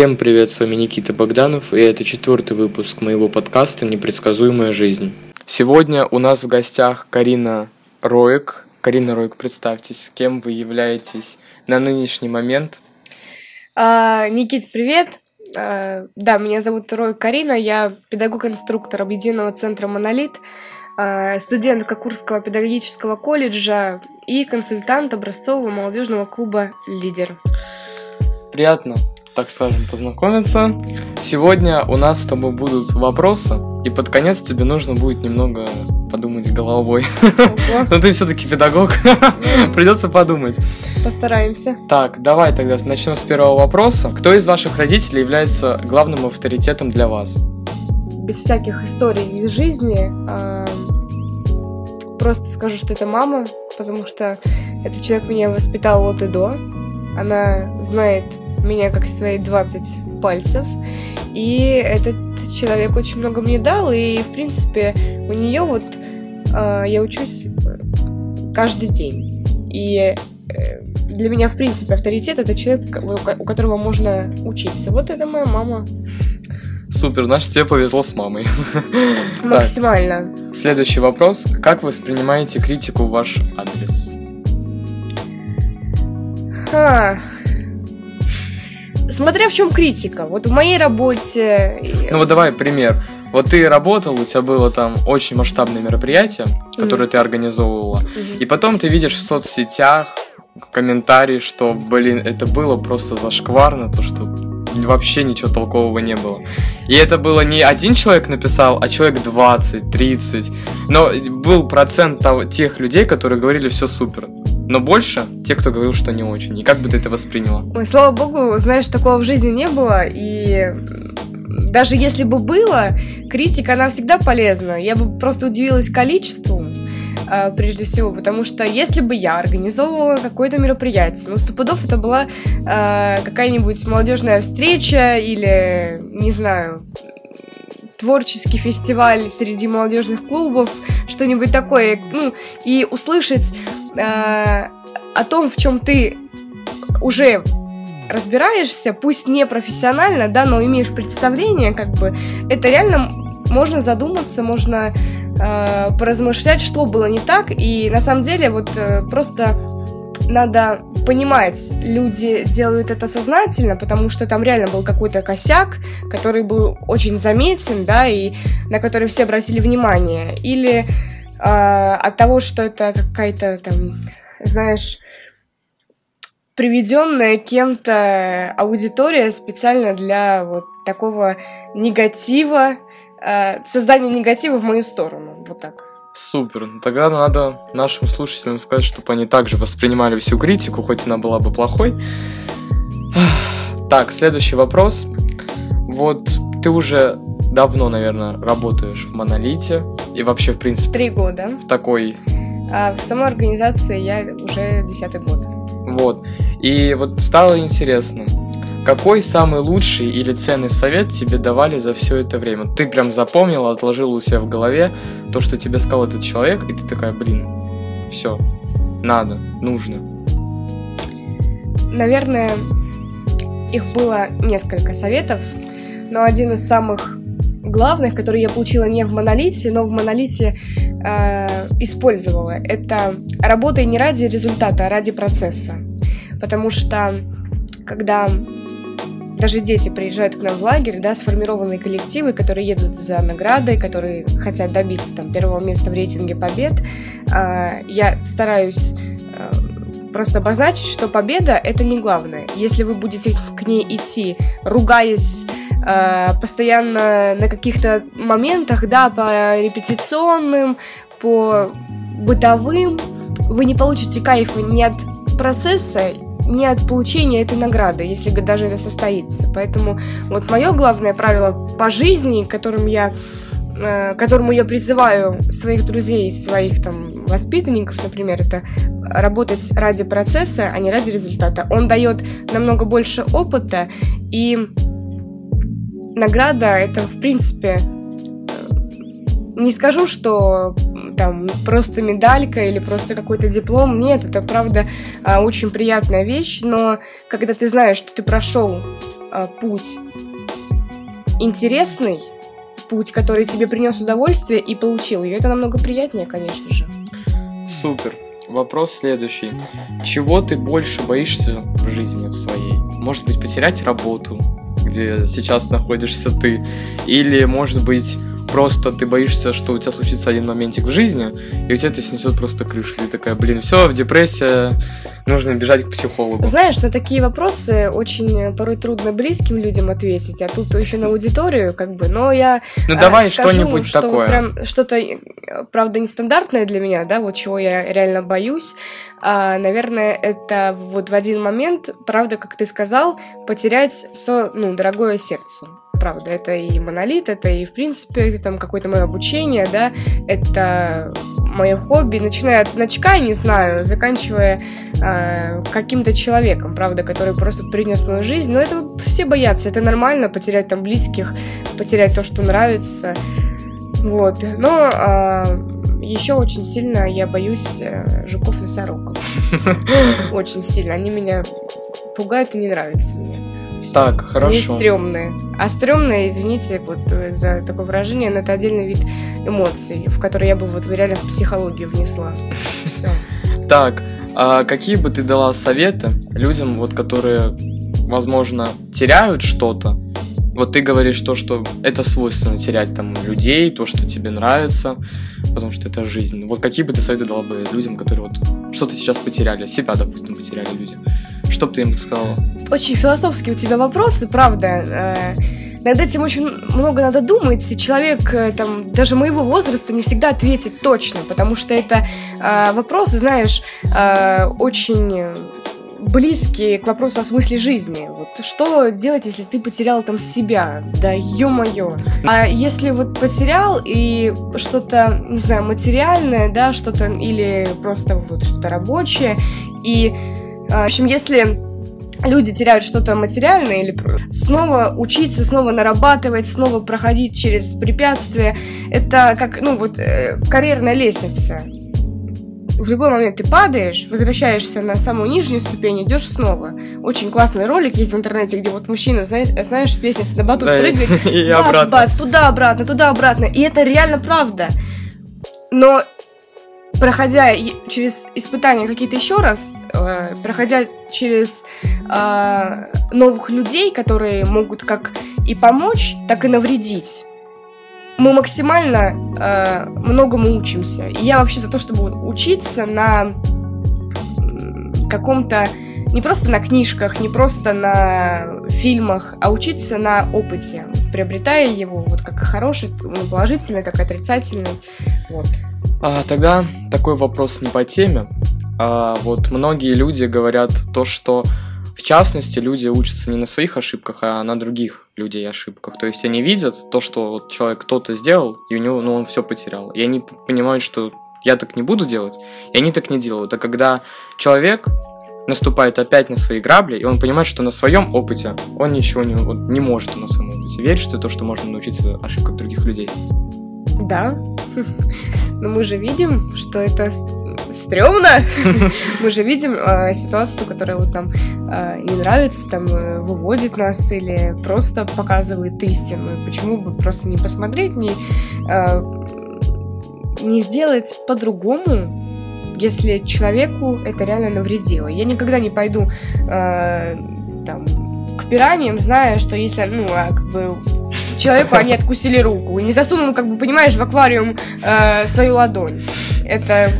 Всем привет, с вами Никита Богданов, и это четвертый выпуск моего подкаста «Непредсказуемая жизнь». Сегодня у нас в гостях Карина Роек. Карина Роек, представьтесь, кем вы являетесь на нынешний момент? А, Никит, привет. А, да, меня зовут Роек Карина, я педагог-инструктор Объединенного центра «Монолит», а, студентка Курского педагогического колледжа и консультант образцового молодежного клуба «Лидер». Приятно так скажем, познакомиться. Сегодня у нас с тобой будут вопросы, и под конец тебе нужно будет немного подумать головой. Но ты все-таки педагог, придется подумать. Постараемся. Так, давай тогда начнем с первого вопроса. Кто из ваших родителей является главным авторитетом для вас? Без всяких историй из жизни, а, просто скажу, что это мама, потому что этот человек меня воспитал от и до. Она знает меня как свои 20 пальцев. И этот человек очень много мне дал, и, в принципе, у нее вот э, я учусь каждый день. И э, для меня, в принципе, авторитет это человек, у которого можно учиться. Вот это моя мама. Супер, значит, тебе повезло с мамой. Максимально. Так, следующий вопрос. Как вы воспринимаете критику в ваш адрес? А, смотря в чем критика. Вот в моей работе... Ну вот давай пример. Вот ты работал, у тебя было там очень масштабное мероприятие, которое mm-hmm. ты организовывала, mm-hmm. и потом ты видишь в соцсетях комментарии, что, блин, это было просто зашкварно, то, что вообще ничего толкового не было. И это было не один человек написал, а человек 20, 30. Но был процент того, тех людей, которые говорили все супер. Но больше те, кто говорил, что не очень. И как бы ты это восприняла? Ой, слава богу, знаешь, такого в жизни не было. И даже если бы было, критика, она всегда полезна. Я бы просто удивилась количеству, а, прежде всего, потому что если бы я организовывала какое-то мероприятие, ну, стопудов это была э, какая-нибудь молодежная встреча или, не знаю, творческий фестиваль среди молодежных клубов, что-нибудь такое, ну, и услышать э, о том, в чем ты уже разбираешься, пусть не профессионально, да, но имеешь представление, как бы, это реально можно задуматься, можно э, поразмышлять, что было не так, и на самом деле вот э, просто надо понимать, люди делают это сознательно, потому что там реально был какой-то косяк, который был очень заметен, да, и на который все обратили внимание. Или э, от того, что это какая-то там, знаешь, приведенная кем-то аудитория специально для вот такого негатива, э, создания негатива в мою сторону. Вот так. Супер. Тогда надо нашим слушателям сказать, чтобы они также воспринимали всю критику, хоть она была бы плохой. Так, следующий вопрос. Вот ты уже давно, наверное, работаешь в Монолите и вообще, в принципе... Три года. В такой... А в самой организации я уже десятый год. Вот. И вот стало интересно, какой самый лучший или ценный совет тебе давали за все это время? Ты прям запомнила, отложила у себя в голове то, что тебе сказал этот человек, и ты такая, блин, все, надо, нужно. Наверное, их было несколько советов, но один из самых главных, который я получила не в монолите, но в монолите э, использовала, это работай не ради результата, а ради процесса. Потому что когда даже дети приезжают к нам в лагерь, да, сформированные коллективы, которые едут за наградой, которые хотят добиться там первого места в рейтинге побед. А, я стараюсь а, просто обозначить, что победа это не главное. Если вы будете к ней идти, ругаясь а, постоянно на каких-то моментах, да, по репетиционным, по бытовым, вы не получите кайфа ни от процесса не от получения этой награды, если даже это состоится. Поэтому вот мое главное правило по жизни, которым я э, которому я призываю своих друзей, своих там воспитанников, например, это работать ради процесса, а не ради результата. Он дает намного больше опыта, и награда это, в принципе, э, не скажу, что там просто медалька или просто какой-то диплом. Нет, это правда а, очень приятная вещь, но когда ты знаешь, что ты прошел э, путь интересный, путь, который тебе принес удовольствие и получил ее, это намного приятнее, конечно же. Супер. Вопрос следующий. Чего ты больше боишься в жизни в своей? Может быть, потерять работу, где сейчас находишься ты? Или, может быть, просто ты боишься, что у тебя случится один моментик в жизни, и у тебя это снесет просто крышу. И ты такая, блин, все, в депрессия, нужно бежать к психологу. Знаешь, на такие вопросы очень порой трудно близким людям ответить, а тут еще на аудиторию, как бы, но я Ну давай э, что-нибудь что такое. Прям что-то, э, правда, нестандартное для меня, да, вот чего я реально боюсь. А, наверное, это вот в один момент, правда, как ты сказал, потерять все, ну, дорогое сердцу правда, это и монолит, это и, в принципе, там какое-то мое обучение, да, это мое хобби, начиная от значка, не знаю, заканчивая э, каким-то человеком, правда, который просто принес мою жизнь. Но это все боятся, это нормально, потерять там близких, потерять то, что нравится. Вот. Но э, а, еще очень сильно я боюсь э, жуков-носорогов. Очень сильно. Они меня пугают и не нравятся мне. Все. Так, хорошо. Они стрёмные. А стрёмные, извините вот э, за такое выражение, но это отдельный вид эмоций, в который я бы вот реально в психологию внесла. Все. Так, а какие бы ты дала советы людям, вот которые, возможно, теряют что-то? Вот ты говоришь то, что это свойственно терять там людей, то, что тебе нравится, потому что это жизнь. Вот какие бы ты советы дала бы людям, которые вот что-то сейчас потеряли, себя, допустим, потеряли люди? Что бы ты им сказала? Очень философские у тебя вопросы, правда. Э, над этим очень много надо думать, и человек э, там, даже моего возраста не всегда ответит точно, потому что это э, вопросы, знаешь, э, очень близкие к вопросу о смысле жизни. Вот что делать, если ты потерял там себя? Да ё-моё. А если вот потерял и что-то, не знаю, материальное, да, что-то или просто вот что-то рабочее, и, в общем, если люди теряют что-то материальное или снова учиться, снова нарабатывать, снова проходить через препятствия. Это как, ну вот, э, карьерная лестница. В любой момент ты падаешь, возвращаешься на самую нижнюю ступень, идешь снова. Очень классный ролик есть в интернете, где вот мужчина, знаешь, знаешь с лестницы на батут да, прыгает, и бац, обратно. бац, туда-обратно, туда-обратно. И это реально правда. Но проходя через испытания какие-то еще раз, э, проходя через э, новых людей, которые могут как и помочь, так и навредить, мы максимально э, многому учимся. И я вообще за то, чтобы учиться на каком-то не просто на книжках, не просто на фильмах, а учиться на опыте, приобретая его вот как хороший, положительный, как отрицательный. Вот. А, тогда такой вопрос не по теме. А, вот многие люди говорят то, что в частности люди учатся не на своих ошибках, а на других людей ошибках. То есть они видят то, что вот человек кто-то сделал, и у него, ну, он все потерял. И они понимают, что я так не буду делать, и они так не делают. А когда человек наступает опять на свои грабли, и он понимает, что на своем опыте он ничего не, вот, не может на своем опыте. Веришь ты то, что можно научиться ошибкам других людей? Да. Но мы же видим, что это стрёмно. Мы же видим э, ситуацию, которая вот нам э, не нравится, там э, выводит нас или просто показывает истину. Почему бы просто не посмотреть, не, э, не сделать по-другому, если человеку это реально навредило. Я никогда не пойду э, там, к пираньям, зная, что если, ну, а, как бы человеку они откусили руку. И не засунул, как бы, понимаешь, в аквариум э, свою ладонь. Это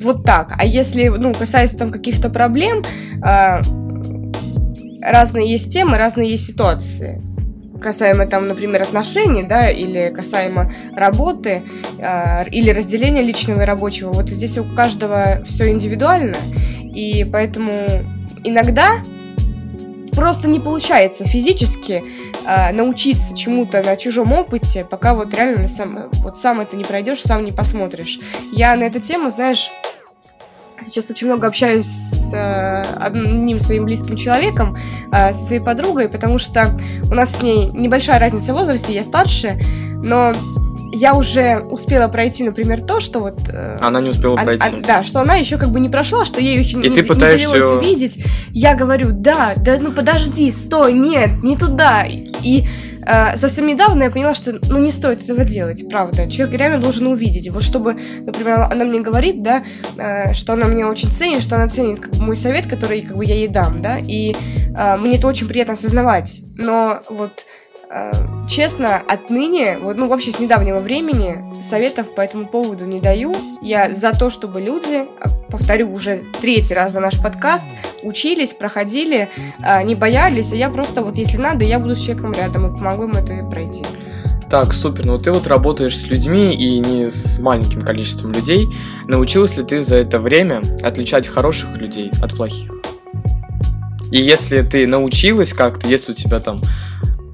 вот так. А если, ну, касается там каких-то проблем, э, разные есть темы, разные есть ситуации касаемо там, например, отношений, да, или касаемо работы, э, или разделения личного и рабочего. Вот здесь у каждого все индивидуально, и поэтому иногда просто не получается физически э, научиться чему-то на чужом опыте, пока вот реально сам, вот сам это не пройдешь, сам не посмотришь. Я на эту тему, знаешь, сейчас очень много общаюсь с э, одним своим близким человеком, э, со своей подругой, потому что у нас с ней небольшая разница в возрасте, я старше, но я уже успела пройти, например, то, что вот... Э, она не успела пройти. А, да, что она еще как бы не прошла, что ей еще и не, ты не пытаешься... довелось увидеть. Я говорю, да, да, ну подожди, стой, нет, не туда. И э, совсем недавно я поняла, что ну не стоит этого делать, правда. Человек реально должен увидеть. Вот чтобы, например, она мне говорит, да, э, что она меня очень ценит, что она ценит как бы, мой совет, который как бы я ей дам, да, и э, мне это очень приятно осознавать. Но вот честно, отныне, вот, ну, вообще с недавнего времени советов по этому поводу не даю. Я за то, чтобы люди, а, повторю уже третий раз за наш подкаст, учились, проходили, э, не боялись, а я просто вот, если надо, я буду с человеком рядом и помогу ему это пройти. Так, супер. Ну ты вот работаешь с людьми и не с маленьким количеством людей. Научилась ли ты за это время отличать хороших людей от плохих? И если ты научилась как-то, если у тебя там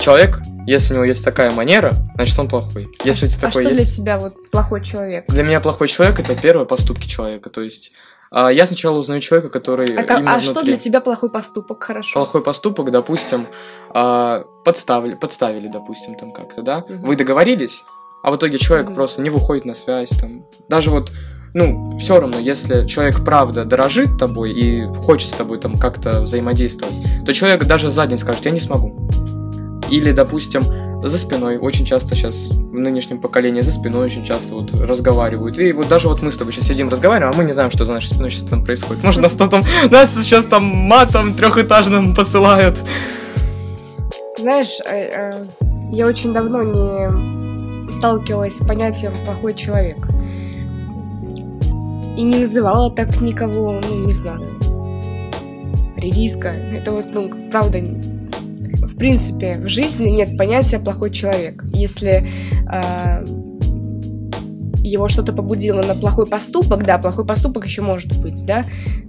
человек, если у него есть такая манера, значит он плохой. Если а, а такой что есть... для тебя вот плохой человек? Для меня плохой человек это первые поступки человека, то есть а, я сначала узнаю человека, который. А, а что для тебя плохой поступок, хорошо? Плохой поступок, допустим, а, подставили, подставили, допустим, там как-то, да? Угу. Вы договорились, а в итоге человек угу. просто не выходит на связь, там. Даже вот ну, все равно, если человек правда дорожит тобой и хочет с тобой там как-то взаимодействовать, то человек даже за день скажет, я не смогу. Или, допустим, за спиной. Очень часто сейчас в нынешнем поколении за спиной очень часто вот разговаривают. И вот даже вот мы с тобой сейчас сидим разговариваем, а мы не знаем, что за нашей спиной сейчас там происходит. Может, нас там, нас сейчас там матом трехэтажным посылают. Знаешь, э, э, я очень давно не сталкивалась с понятием плохой человек. И не называла так никого, ну, не знаю. Редиска. Это вот, ну, правда, в принципе, в жизни нет понятия плохой человек. Если э, его что-то побудило на плохой поступок, да, плохой поступок еще может быть, да,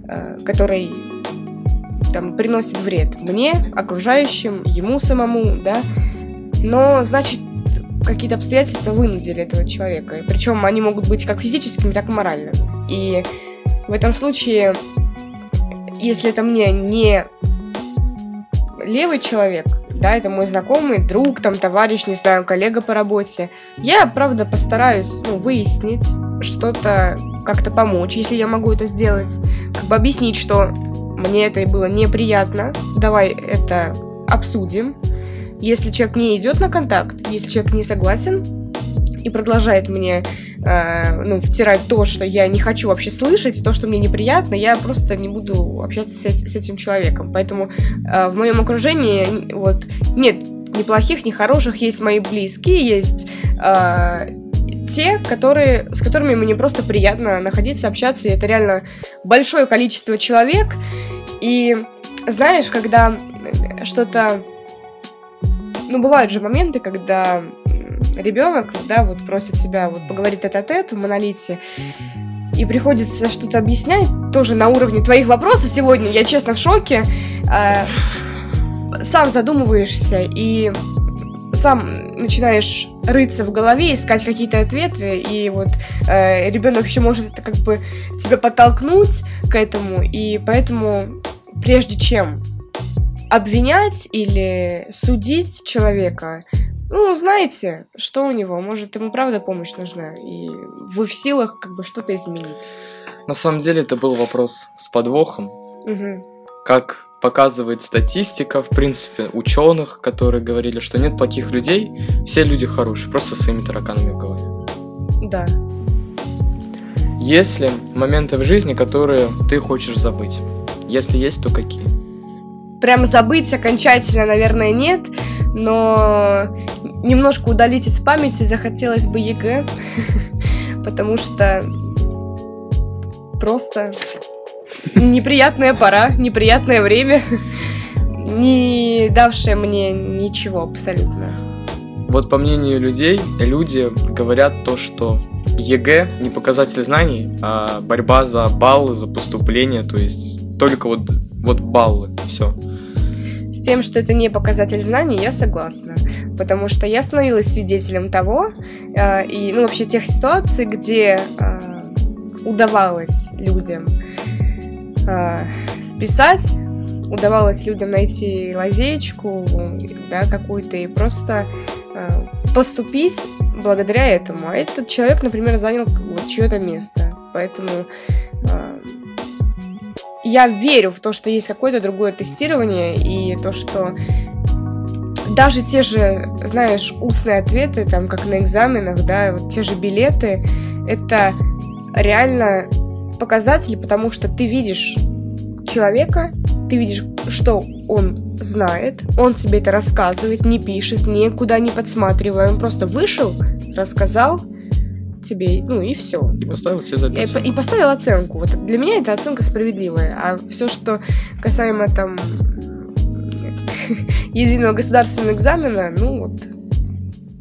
э, который там приносит вред мне, окружающим, ему самому, да, но значит какие-то обстоятельства вынудили этого человека. Причем они могут быть как физическими, так и моральными. И в этом случае, если это мне не левый человек, да, это мой знакомый, друг, там, товарищ, не знаю, коллега по работе. Я, правда, постараюсь, ну, выяснить что-то, как-то помочь, если я могу это сделать, как бы объяснить, что мне это было неприятно, давай это обсудим. Если человек не идет на контакт, если человек не согласен, и продолжает мне э, ну, втирать то, что я не хочу вообще слышать, то, что мне неприятно, я просто не буду общаться с, с этим человеком. Поэтому э, в моем окружении вот нет ни плохих, ни есть мои близкие, есть э, те, которые, с которыми мне просто приятно находиться, общаться, и это реально большое количество человек. И знаешь, когда что-то... Ну, бывают же моменты, когда ребенок, да, вот просит себя вот поговорить этот-тет в монолите, и приходится что-то объяснять тоже на уровне твоих вопросов сегодня, я честно в шоке, э, сам задумываешься и сам начинаешь рыться в голове, искать какие-то ответы, и вот э, ребенок еще может это как бы тебя подтолкнуть к этому, и поэтому прежде чем обвинять или судить человека, ну, узнаете, что у него. Может, ему правда помощь нужна, и вы в силах как бы что-то изменить. На самом деле это был вопрос с подвохом. Угу. Как показывает статистика, в принципе, ученых, которые говорили, что нет плохих людей, все люди хорошие, просто своими тараканами в голове. Да. Есть ли моменты в жизни, которые ты хочешь забыть? Если есть, то какие? Прям забыть окончательно, наверное, нет, но немножко удалить из памяти захотелось бы ЕГЭ, потому что просто неприятная пора, неприятное время, не давшее мне ничего абсолютно. Вот по мнению людей, люди говорят то, что ЕГЭ не показатель знаний, а борьба за баллы, за поступление, то есть только вот, вот баллы, все тем, что это не показатель знаний, я согласна. Потому что я становилась свидетелем того, э, и, ну, вообще тех ситуаций, где э, удавалось людям э, списать, удавалось людям найти лазеечку, да, какую-то, и просто э, поступить благодаря этому. А этот человек, например, занял вот чье-то место. Поэтому я верю в то, что есть какое-то другое тестирование, и то, что даже те же, знаешь, устные ответы, там, как на экзаменах, да, вот те же билеты, это реально показатели, потому что ты видишь человека, ты видишь, что он знает, он тебе это рассказывает, не пишет, никуда не подсматривая, он просто вышел, рассказал тебе, ну и все. И поставил тебе за и, и поставил оценку. Вот для меня это оценка справедливая, а все, что касаемо там единого государственного экзамена, ну вот,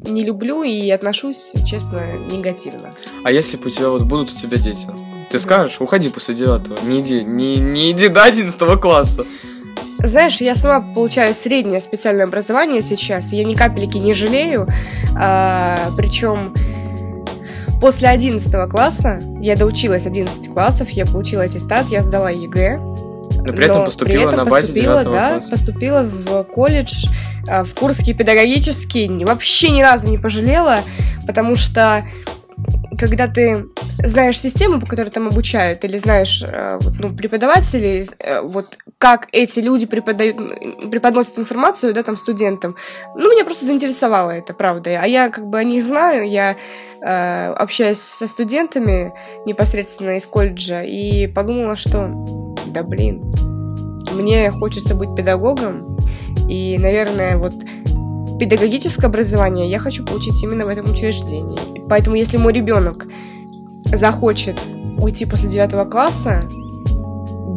не люблю и отношусь, честно, негативно. А если бы у тебя вот будут у тебя дети? Ты скажешь, уходи после девятого, не иди, не, не иди до одиннадцатого класса. Знаешь, я сама получаю среднее специальное образование сейчас, я ни капельки не жалею, а, причем после 11 класса, я доучилась 11 классов, я получила аттестат, я сдала ЕГЭ, но при этом но поступила при этом на базе поступила, 9 да, класса. поступила в колледж, а, в Курский педагогический, вообще ни разу не пожалела, потому что когда ты знаешь систему, по которой там обучают, или знаешь э, ну, преподавателей, э, вот как эти люди преподают, преподносят информацию, да, там, студентам, ну, меня просто заинтересовало это, правда. А я как бы о них знаю, я э, общаюсь со студентами непосредственно из колледжа, и подумала, что, да блин, мне хочется быть педагогом, и, наверное, вот педагогическое образование я хочу получить именно в этом учреждении. Поэтому, если мой ребенок захочет уйти после девятого класса,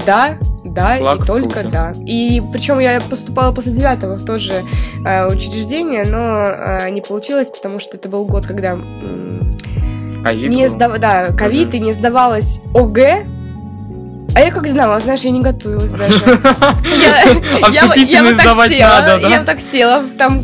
да, да, Флаг и только да. И причем я поступала после девятого в то же э, учреждение, но э, не получилось, потому что это был год, когда ковид не сдав... да, ковид и не сдавалась ОГЭ, а я как знала, знаешь, я не готовилась даже. А вступительные сдавать надо, да? Я так села, там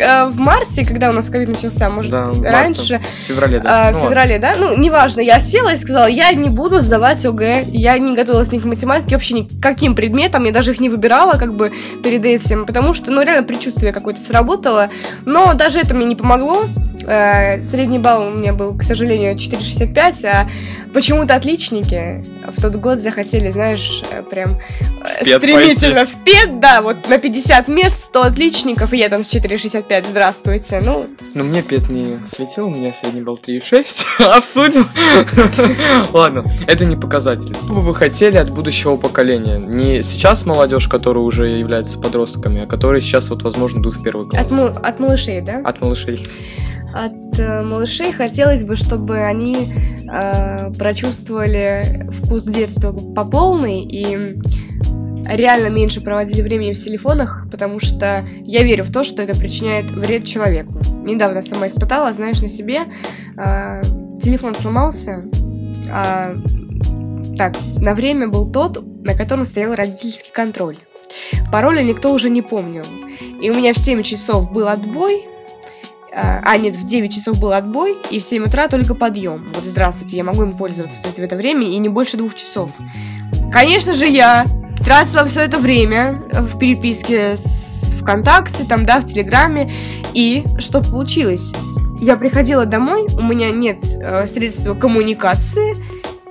э, в марте, когда у нас ковид начался, может, Да, раньше. В феврале, да. а, Ну В ладно. феврале, да? Ну, неважно, я села и сказала, я не буду сдавать ОГЭ, я не готовилась ни к математике, вообще ни к каким предметам, я даже их не выбирала, как бы, перед этим, потому что, ну, реально, предчувствие какое-то сработало, но даже это мне не помогло, Средний балл у меня был, к сожалению, 4,65, а почему-то отличники в тот год захотели, знаешь, э, прям э, пед стремительно в пед, да, вот на 50 мест 100 отличников, и я там с 4,65, здравствуйте, ну, Ну, мне пет не светил, у меня средний балл 3,6. Обсудим. Ладно, это не показатель. Что бы вы хотели от будущего поколения? Не сейчас молодежь, которая уже является подростками, а которые сейчас, вот, возможно, идут в первый класс. от, ма- от малышей, да? От малышей. От э, малышей хотелось бы, чтобы они э, прочувствовали вкус детства по полной и реально меньше проводили времени в телефонах, потому что я верю в то, что это причиняет вред человеку. Недавно сама испытала, знаешь, на себе. э, телефон сломался, а, так, на время был тот, на котором стоял родительский контроль. Пароля никто уже не помнил. И у меня в 7 часов был отбой, а, а, нет, в 9 часов был отбой, и в 7 утра только подъем. Вот здравствуйте, я могу им пользоваться то есть в это время и не больше двух часов. Конечно же, я тратила все это время в переписке с ВКонтакте, там, да, в Телеграме, и что получилось? Я приходила домой, у меня нет э, средства коммуникации,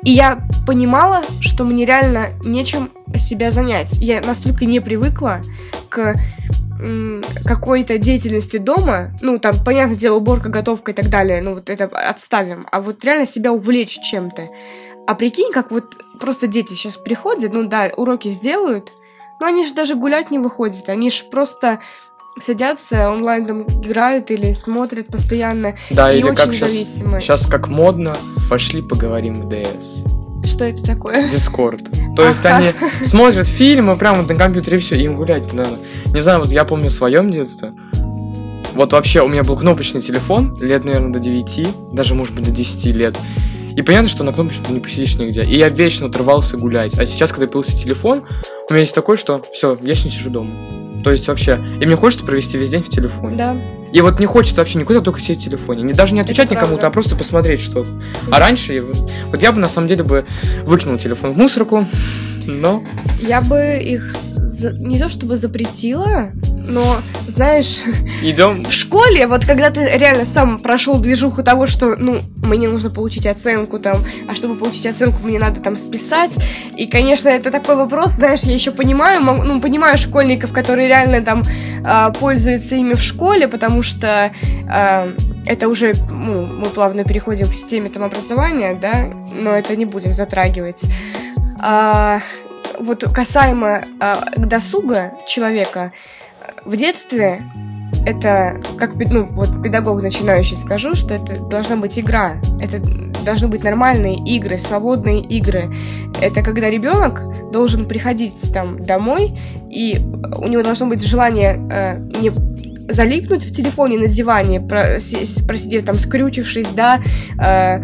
и я понимала, что мне реально нечем себя занять. Я настолько не привыкла к какой-то деятельности дома, ну, там, понятное дело, уборка, готовка и так далее, ну, вот это отставим, а вот реально себя увлечь чем-то. А прикинь, как вот просто дети сейчас приходят, ну да, уроки сделают, но они же даже гулять не выходят, они же просто садятся, онлайн там играют или смотрят постоянно, Да, и или очень как сейчас, зависимы. сейчас как модно, пошли поговорим в ДС. Что это такое? Дискорд. То есть они смотрят фильмы прямо на компьютере и все, им гулять не надо. Не знаю, вот я помню в своем детстве. Вот вообще у меня был кнопочный телефон, лет, наверное, до 9, даже, может быть, до 10 лет. И понятно, что на кнопочном не посидишь нигде. И я вечно отрывался гулять. А сейчас, когда появился телефон, у меня есть такой, что все, я не сижу дома. То есть вообще, и мне хочется провести весь день в телефоне. Да. И вот не хочется вообще никуда, только сидеть в телефоне. Не, даже не отвечать никому-то, а просто посмотреть что-то. А раньше, вот, я бы на самом деле бы выкинул телефон в мусорку, но Я бы их за, не то чтобы запретила, но, знаешь, Идем. в школе, вот когда ты реально сам прошел движуху того, что, ну, мне нужно получить оценку там, а чтобы получить оценку, мне надо там списать. И, конечно, это такой вопрос, знаешь, я еще понимаю, ну, понимаю школьников, которые реально там э, пользуются ими в школе, потому что э, это уже, ну, мы плавно переходим к системе там образования, да, но это не будем затрагивать. А, вот касаемо а, досуга человека, в детстве это, как ну, вот педагог начинающий скажу, что это должна быть игра. Это должны быть нормальные игры, свободные игры. Это когда ребенок должен приходить там домой, и у него должно быть желание э, не залипнуть в телефоне на диване, просидев там, скрючившись, да, э,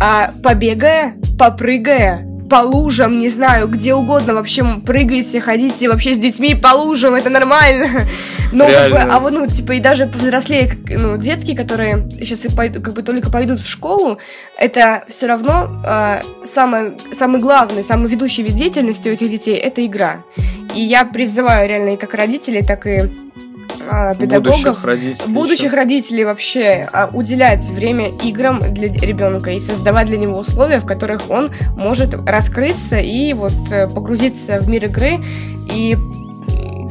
а побегая, попрыгая, по лужам, не знаю, где угодно вообще прыгаете, ходите вообще с детьми по лужам, это нормально. Но как бы, а вот, ну, типа, и даже повзрослее, ну, детки, которые сейчас как бы только пойдут в школу, это все равно э, самое, самый главный, самый ведущий вид деятельности у этих детей это игра. И я призываю реально и как родителей, так и педагогов, будущих родителей, будущих еще. родителей вообще а, уделять время играм для ребенка и создавать для него условия, в которых он может раскрыться и вот э, погрузиться в мир игры и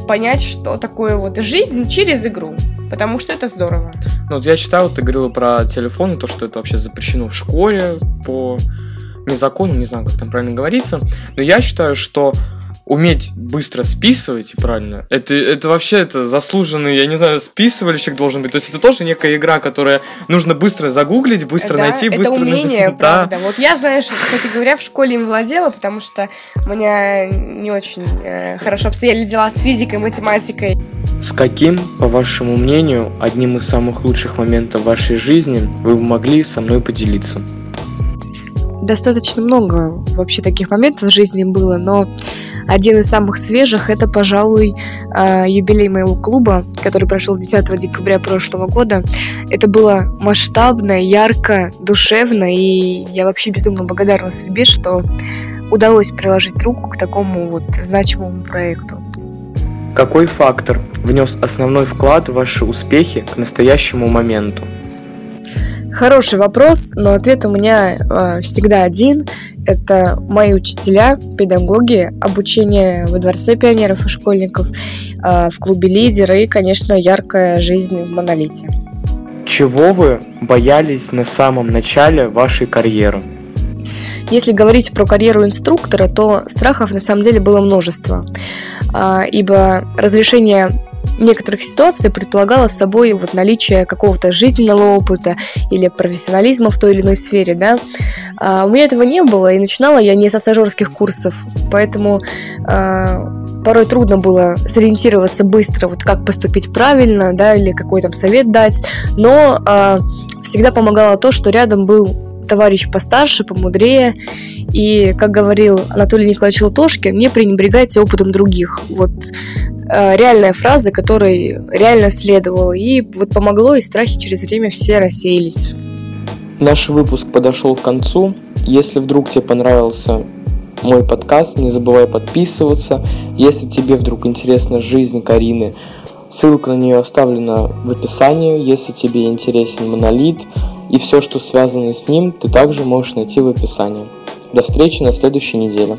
понять, что такое вот жизнь через игру. Потому что это здорово. Ну, вот я читал, ты говорила про телефон, то, что это вообще запрещено в школе по незакону, не знаю, как там правильно говорится. Но я считаю, что уметь быстро списывать, правильно, это, это вообще это заслуженный, я не знаю, списывальщик должен быть. То есть это тоже некая игра, которая нужно быстро загуглить, быстро да, найти, это быстро умение, написать. правда. Да. Вот я, знаешь, кстати говоря, в школе им владела, потому что у меня не очень э, хорошо обстояли дела с физикой, математикой. С каким, по вашему мнению, одним из самых лучших моментов вашей жизни вы могли со мной поделиться? Достаточно много вообще таких моментов в жизни было, но один из самых свежих это, пожалуй, а, юбилей моего клуба, который прошел 10 декабря прошлого года. Это было масштабно, ярко, душевно, и я вообще безумно благодарна судьбе, что удалось приложить руку к такому вот значимому проекту. Какой фактор внес основной вклад в ваши успехи к настоящему моменту? Хороший вопрос, но ответ у меня э, всегда один. Это мои учителя, педагоги, обучение во Дворце пионеров и школьников, э, в клубе лидера и, конечно, яркая жизнь в Монолите. Чего вы боялись на самом начале вашей карьеры? Если говорить про карьеру инструктора, то страхов на самом деле было множество, а, ибо разрешение некоторых ситуаций предполагало собой вот наличие какого-то жизненного опыта или профессионализма в той или иной сфере, да. А у меня этого не было, и начинала я не со стажерских курсов, поэтому а, порой трудно было сориентироваться быстро, вот как поступить правильно, да, или какой там совет дать, но а, всегда помогало то, что рядом был товарищ постарше, помудрее. И, как говорил Анатолий Николаевич Латошкин, не пренебрегайте опытом других. Вот э, реальная фраза, которой реально следовало. И вот помогло, и страхи через время все рассеялись. Наш выпуск подошел к концу. Если вдруг тебе понравился мой подкаст, не забывай подписываться. Если тебе вдруг интересна жизнь Карины, ссылка на нее оставлена в описании. Если тебе интересен монолит, и все, что связано с ним, ты также можешь найти в описании. До встречи на следующей неделе.